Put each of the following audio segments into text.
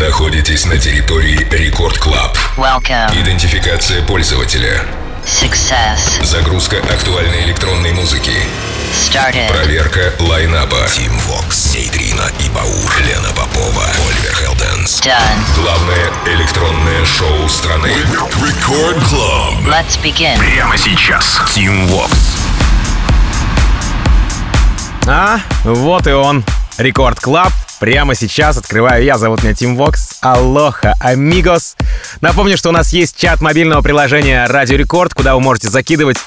находитесь на территории Record Club. Идентификация пользователя. Success. Загрузка актуальной электронной музыки. Started. Проверка лайнапа. Tim Vox, Нейтрина и Баур, Лена Попова, Оливер Хелденс. Done. Главное электронное шоу страны. Record Club. Let's begin. Прямо сейчас. Tim Vox. А, вот и он. Record Club. Прямо сейчас открываю я. Зовут меня Tim Vox. Aloha, amigos. Напомню, что у нас есть чат мобильного приложения Радио Рекорд, куда вы можете закидывать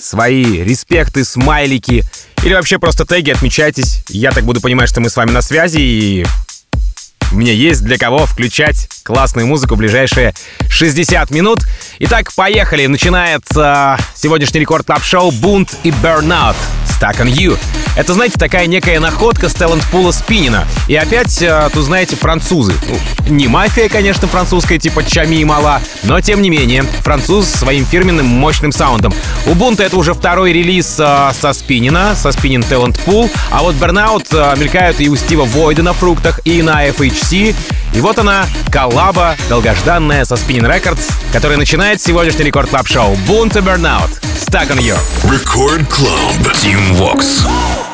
свои респекты, смайлики или вообще просто теги, отмечайтесь. Я так буду понимать, что мы с вами на связи и мне есть для кого включать классную музыку в ближайшие 60 минут. Итак, поехали. Начинается сегодняшний Record Club шоу «Бунт и Burnout». Stuck on You. Это, знаете, такая некая находка с талант-пула Спинина. И опять, э, тут, знаете, французы. Ну, не мафия, конечно, французская, типа Чами и Мала, но, тем не менее, француз своим фирменным мощным саундом. У Бунта это уже второй релиз э, со Спинина, со Спинин Talent Pool, а вот Burnout э, мелькают и у Стива Войда на фруктах, и на FHC. И вот она, коллаба, долгожданная со Spinning Records, которая начинает сегодняшний рекорд клаб шоу Boom to Burnout. Stuck on You. Record Club. Team Vox.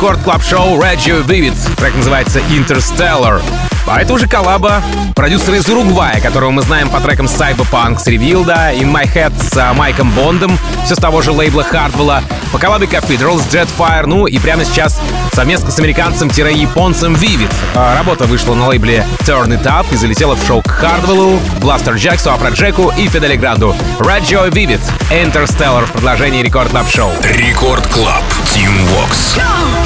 Рекорд клаб шоу Radio Vivid. Трек называется Interstellar. А это уже коллаба продюсера из Уругвая, которого мы знаем по трекам Cyberpunk с Ревилда, In My Head с а, Майком Бондом, все с того же лейбла Hardwell, по коллабе Cathedrals, Jetfire, ну и прямо сейчас совместно с американцем-японцем Vivid. А, работа вышла на лейбле Turn It Up и залетела в шоу к Hardwell, Blaster Jacksu, Афроджеку и Фидели Гранду. Radio Vivid, Interstellar в продолжении Рекорд Клаб Шоу. Рекорд Клаб, Team Vox. Go!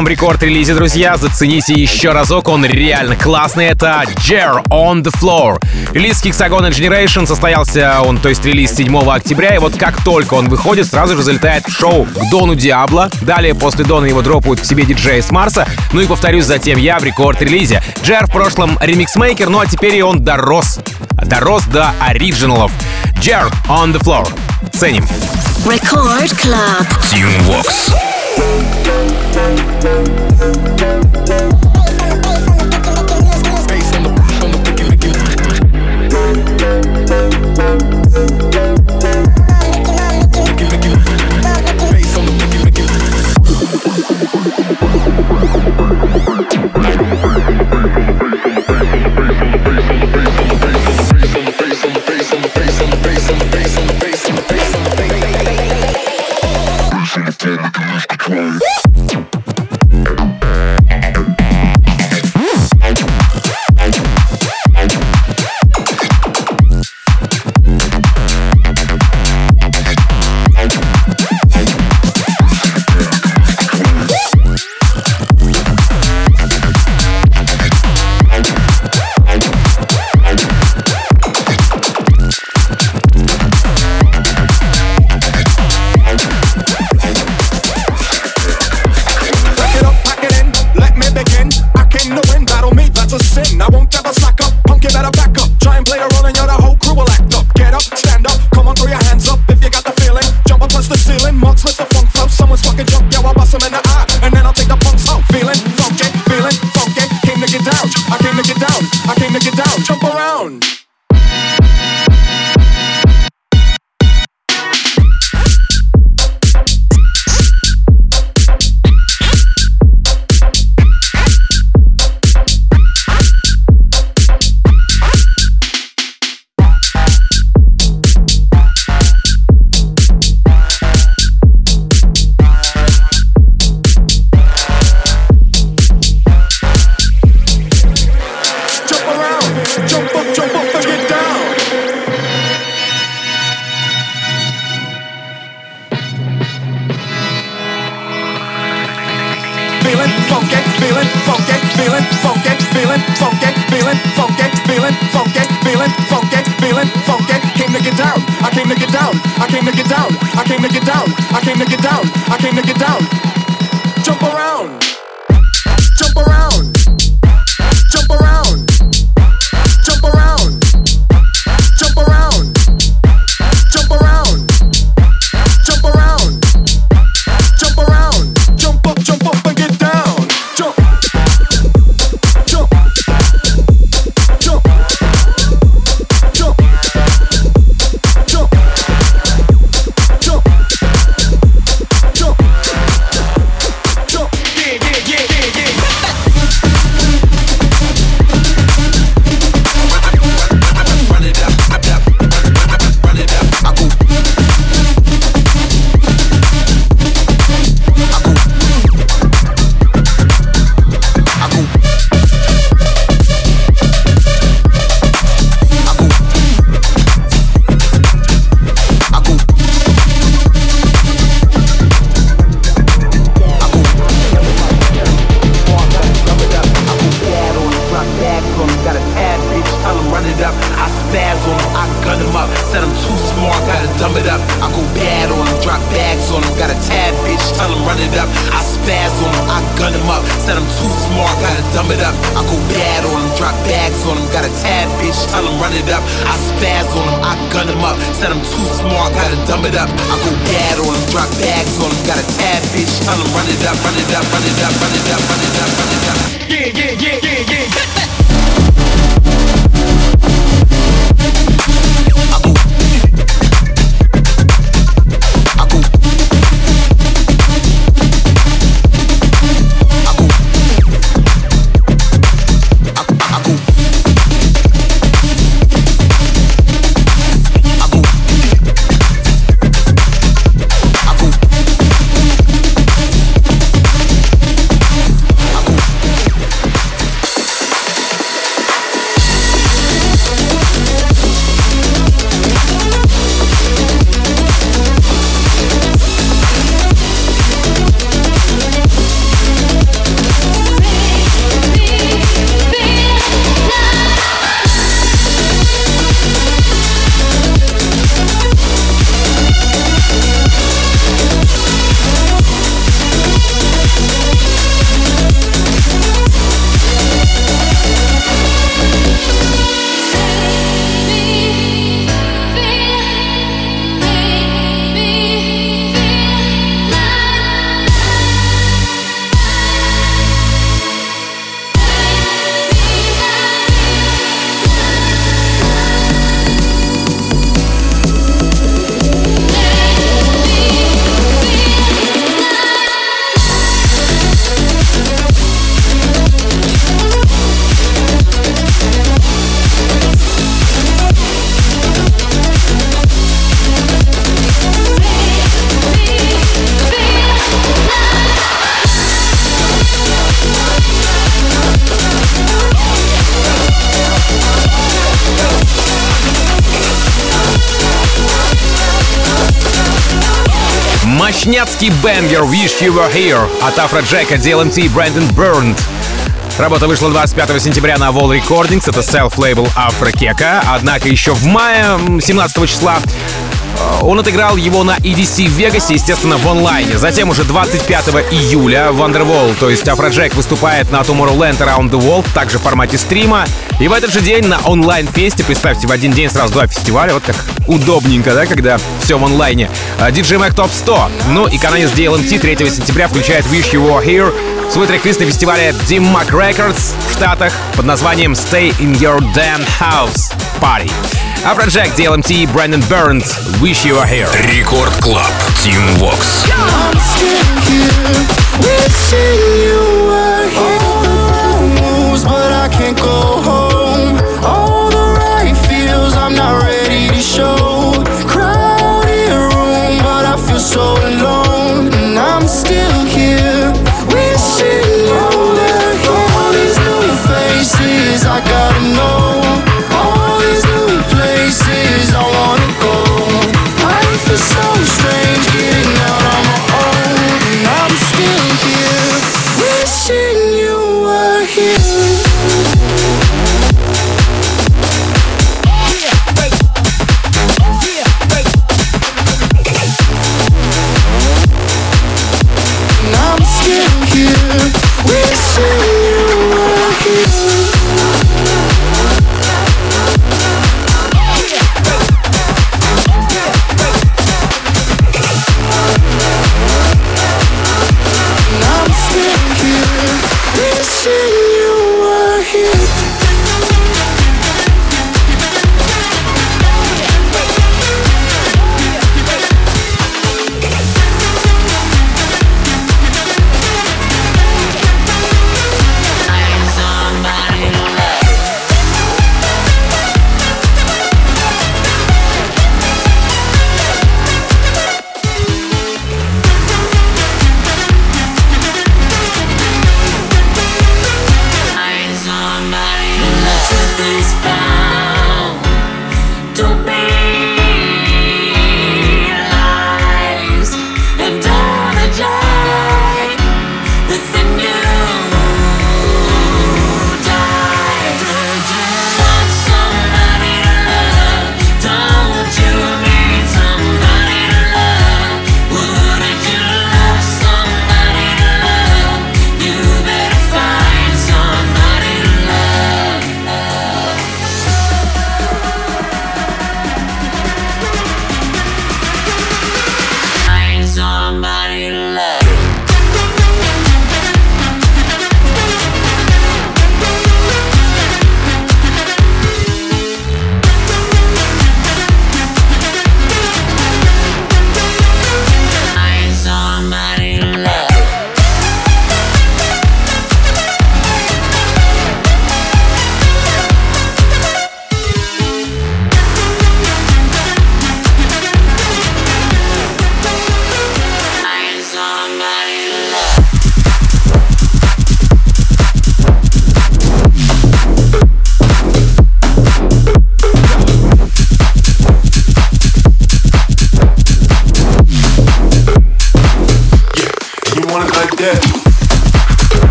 Вам рекорд-релизе, друзья, зацените еще разок, он реально классный. Это Jer on the Floor. Релиз Hexagon Generation состоялся, он, то есть релиз 7 октября, и вот как только он выходит, сразу же залетает в шоу к Дону Диабло. Далее после Дона его дропают к себе диджеи с Марса. Ну и повторюсь, затем я в рекорд-релизе. Джер в прошлом ремикс-мейкер, ну а теперь и он дорос. Дорос до оригиналов. Jer on the Floor. Ценим. Record Club. Team Vox. Мощняцкий бенгер Wish You Were Here от Афроджека, DLMT, Брэндон Бернт. Работа вышла 25 сентября на Wall Recordings, это селф-лейбл Афрокека. Однако еще в мае, 17 числа, он отыграл его на EDC в Вегасе, естественно, в онлайне. Затем уже 25 июля в Underwall, то есть Афроджек выступает на Tomorrowland Around the World, также в формате стрима. И в этот же день на онлайн-фесте, представьте, в один день сразу два фестиваля, вот как удобненько, да, когда все в онлайне. DJ Mag Top 100. Ну и канадец DLMT 3 сентября включает Wish You Were Here, свой трек-лист на фестивале Dim Mak Records в Штатах под названием Stay in Your Damn House Party. Afrojack, DLMT, Brandon Burns, Wish You Were Here. Рекорд Клаб. Тим Вокс. I'm still here, wishing you were here. Moves, but I can't go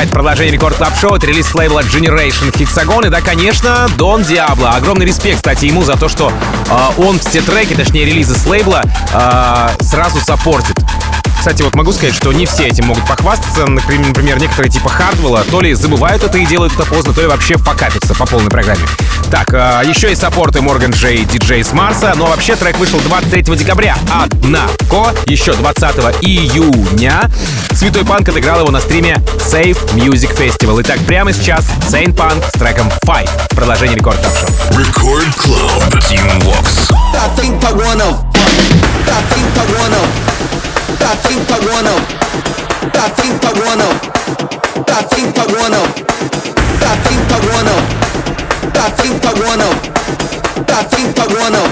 Fight, продолжение Record Club шоу это релиз лейбла Generation Hexagon. И да, конечно, Дон Диабло. Огромный респект, кстати, ему за то, что э, он все треки, точнее релизы с лейбла, э, сразу саппортит. Кстати, вот могу сказать, что не все этим могут похвастаться. Например, некоторые типа Хардвелла то ли забывают это и делают это поздно, то ли вообще факапятся по полной программе. Так, э, еще и саппорты Морган Джей, диджей с Марса. Но вообще трек вышел 23 декабря. Однако, еще 20 июня Святой Панк отыграл его на стриме Safe Music Festival. Итак, прямо сейчас Saint Punk с треком Fight. Продолжение рекорд Record Club. Team Vox. Think I wanna, think I wanna, I think I wanna, Tá frente pagou não. Pra frente tá não. Pra frente pagou não. tá frente pagou não. Pra frente pagou não.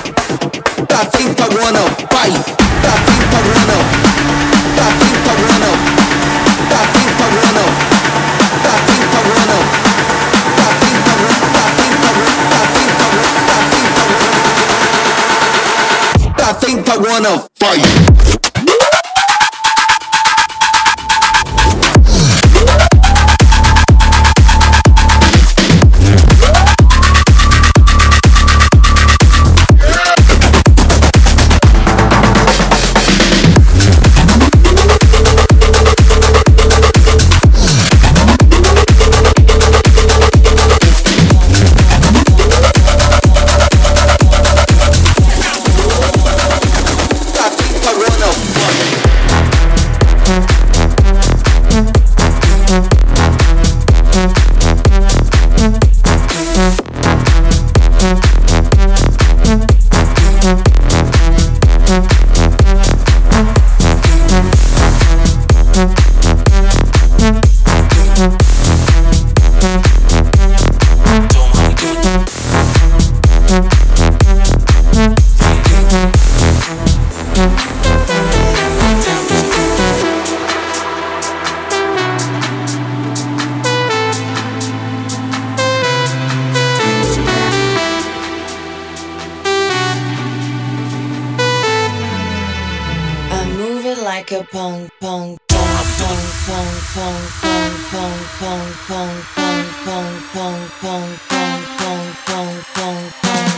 Pra frente tá não. Vai. Pra frente pagou tá Pra frente pagou não. Pra tá pagou não. Pra frente pagou tá Pra frente pagou. Pra frente tá Pra frente pagou. Pra frente pagou. boom, boom, boom.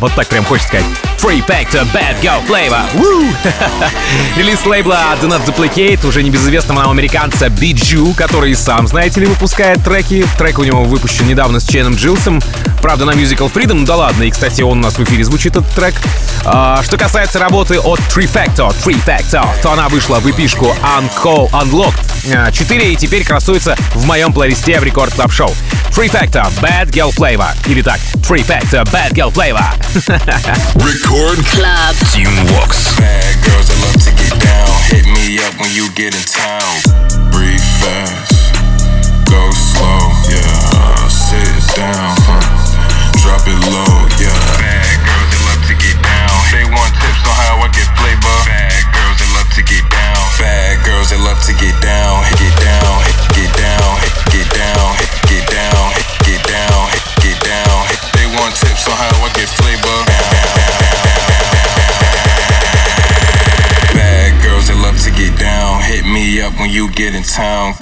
Вот так прям хочется сказать. 3 Factor Bad Girl Flavor. Woo! Релиз лейбла Do Not Duplicate, уже небезызвестного нам американца Биджу, который сам, знаете ли, выпускает треки. Трек у него выпущен недавно с Ченом Джилсом. Правда, на Musical Freedom, да ладно. И, кстати, он у нас в эфире звучит, этот трек. А, что касается работы от 3 Factor, 3 Factor, то она вышла в эпишку Uncall Unlocked 4 и теперь красуется в моем плейлисте в Record Club Шоу. 3 Factor Bad Girl Flavor. Или так, 3 Factor Bad Girl Flavor. Record Club. Team Vox. Bad girls that love to get down. Hit me up when you get in town. Breathe fast, go slow, yeah. Sit down, huh? drop it low, town.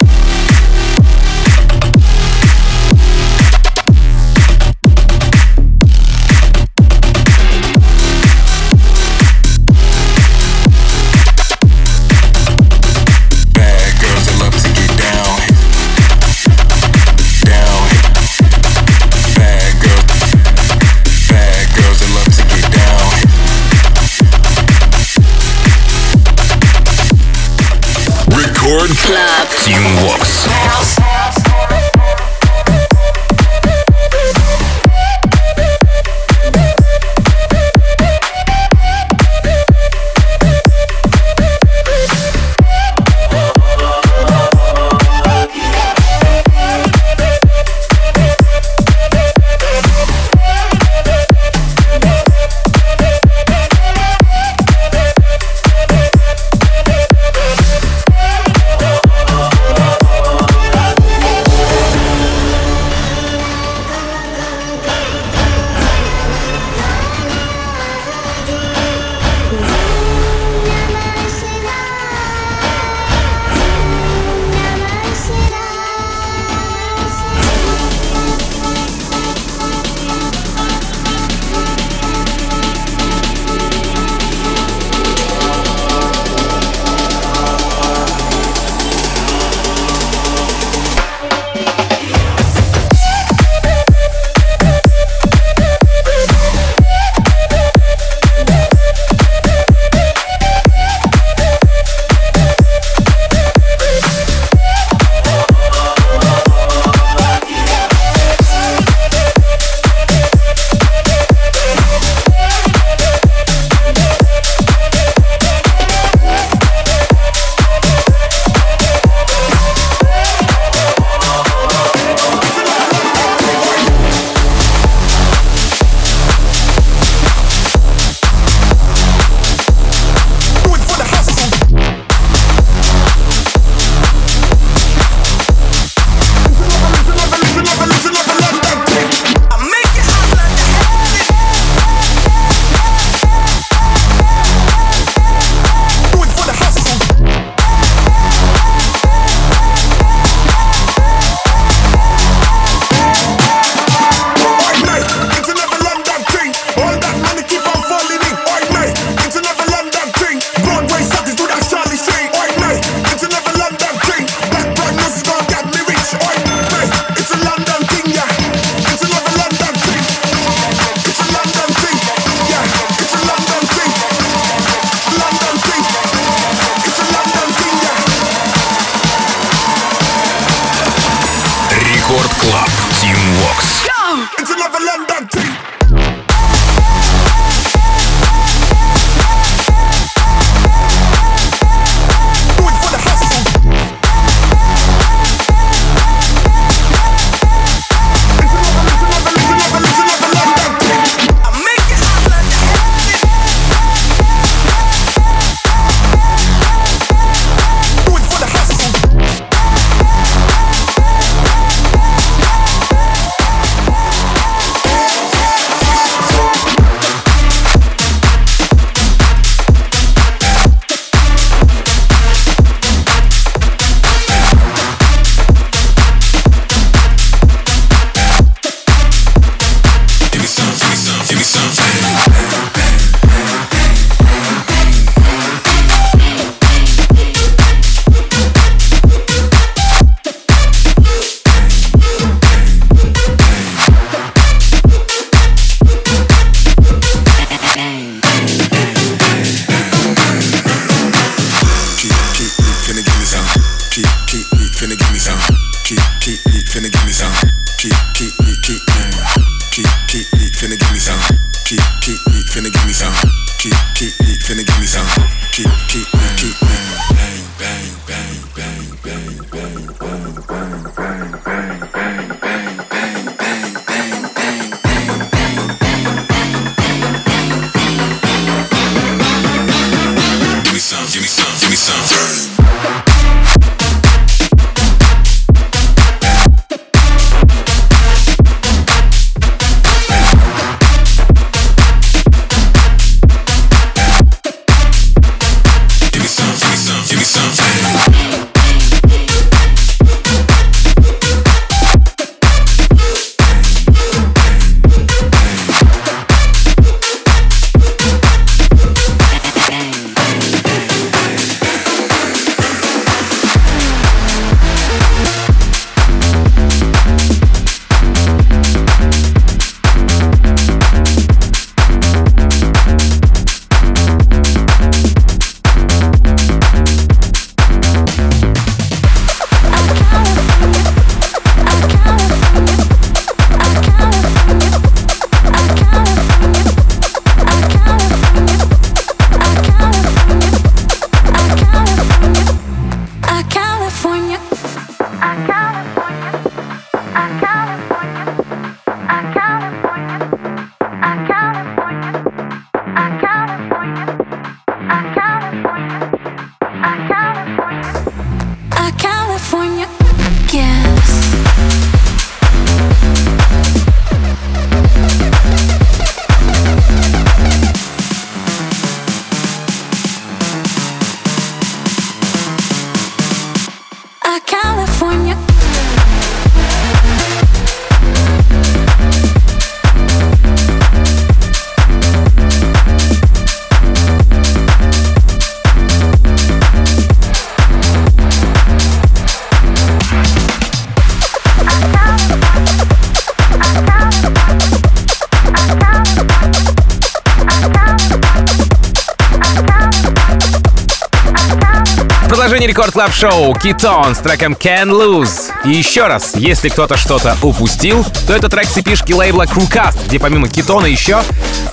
Club Шоу Китон с треком Can Lose. И еще раз, если кто-то что-то упустил, то это трек с эпишки лейбла Crewcast, где помимо Китона еще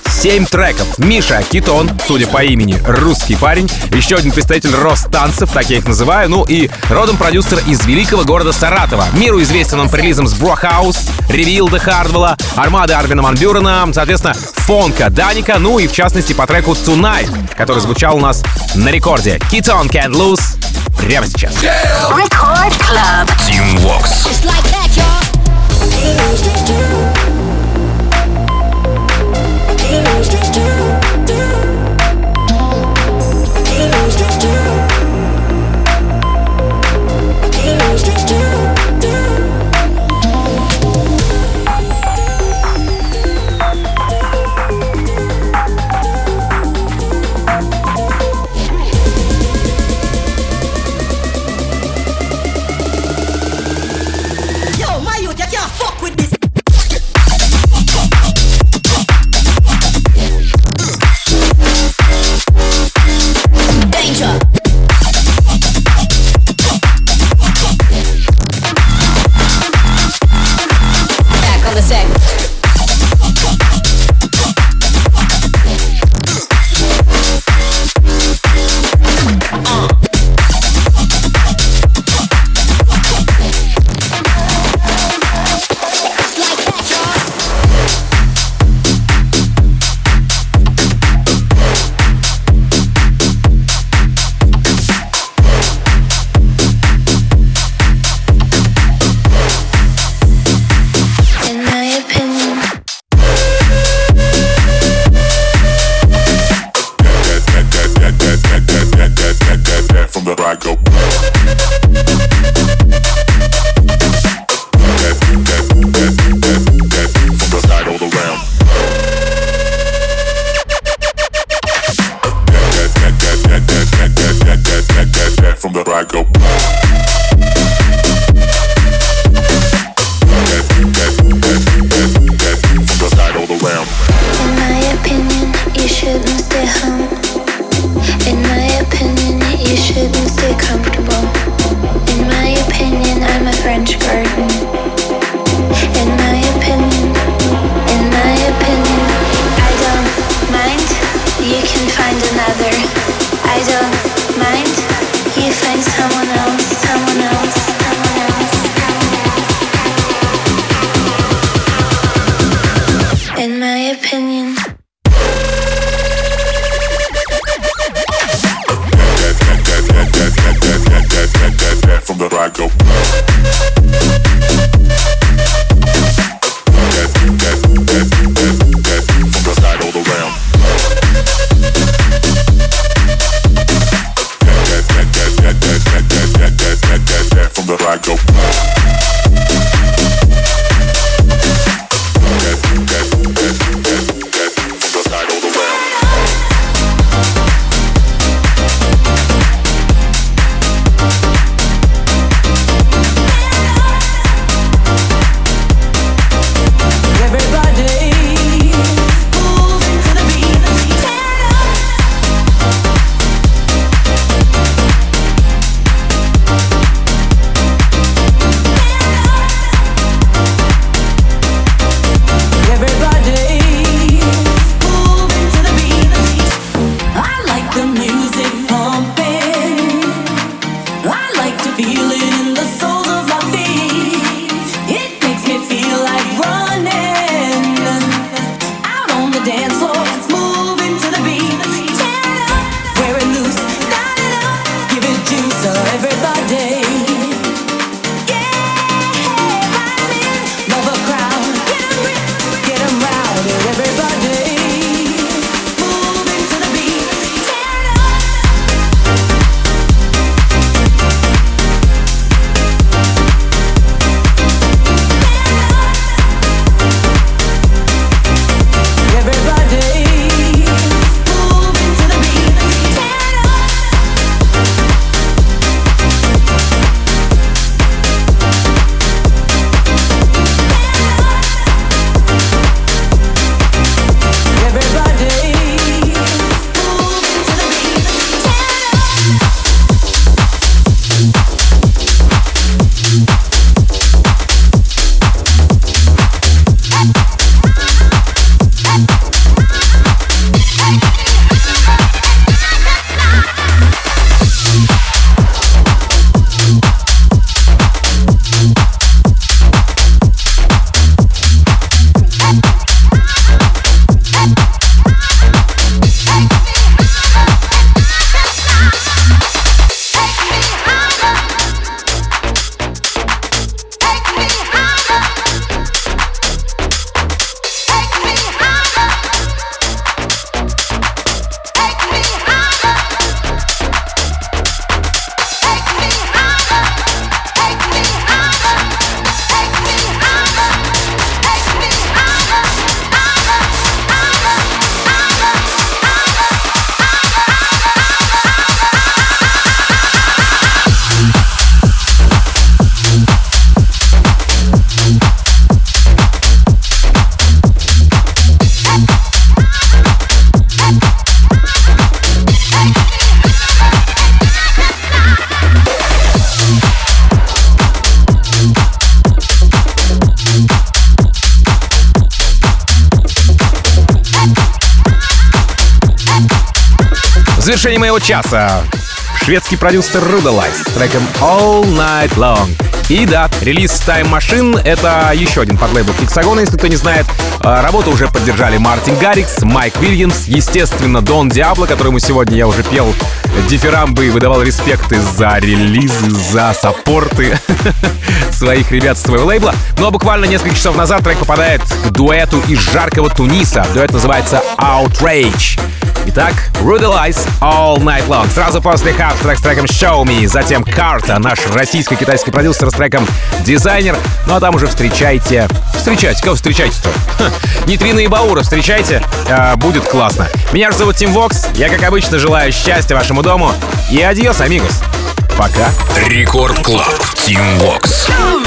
7 треков. Миша Китон, судя по имени, русский парень. Еще один представитель Ростанцев, так я их называю. Ну и родом продюсер из великого города Саратова. Миру известен он по релизам с Brohouse, Revealed'а Хардвелла, Армады Армина ван Бюрена, соответственно, Фонка Даника, ну и в частности по треку Tonight, который звучал у нас на рекорде. Китон Can't Lose прямо сейчас. Record Club. Team Vox. Just like that, Yeah. Завершение моего часа шведский продюсер Rudalize с треком All Night Long. И да, релиз Time Machine — это еще один подлейбл Хексагона, если кто не знает. А, Работу уже поддержали Мартин Гаррикс, Майк Вильямс, естественно, Дон Диабло, которому сегодня я уже пел дифирамбы и выдавал респекты за релизы, за саппорты своих ребят с своего лейбла. Но буквально несколько часов назад трек попадает к дуэту из жаркого Туниса. Дуэт называется Outrage. Итак, Rudalize All Night Long. Сразу после Half трек с треком Show Me, затем Карта, наш российско-китайский продюсер с треком Дизайнер. Ну а там уже встречайте... Встречайте, кого встречайте-то? Нитрина и Баура встречайте, а, будет классно. Меня же зовут Тим Вокс, я как обычно желаю счастья вашему дому и адьос, амигос. Пока. Record Club. Тим Вокс. Show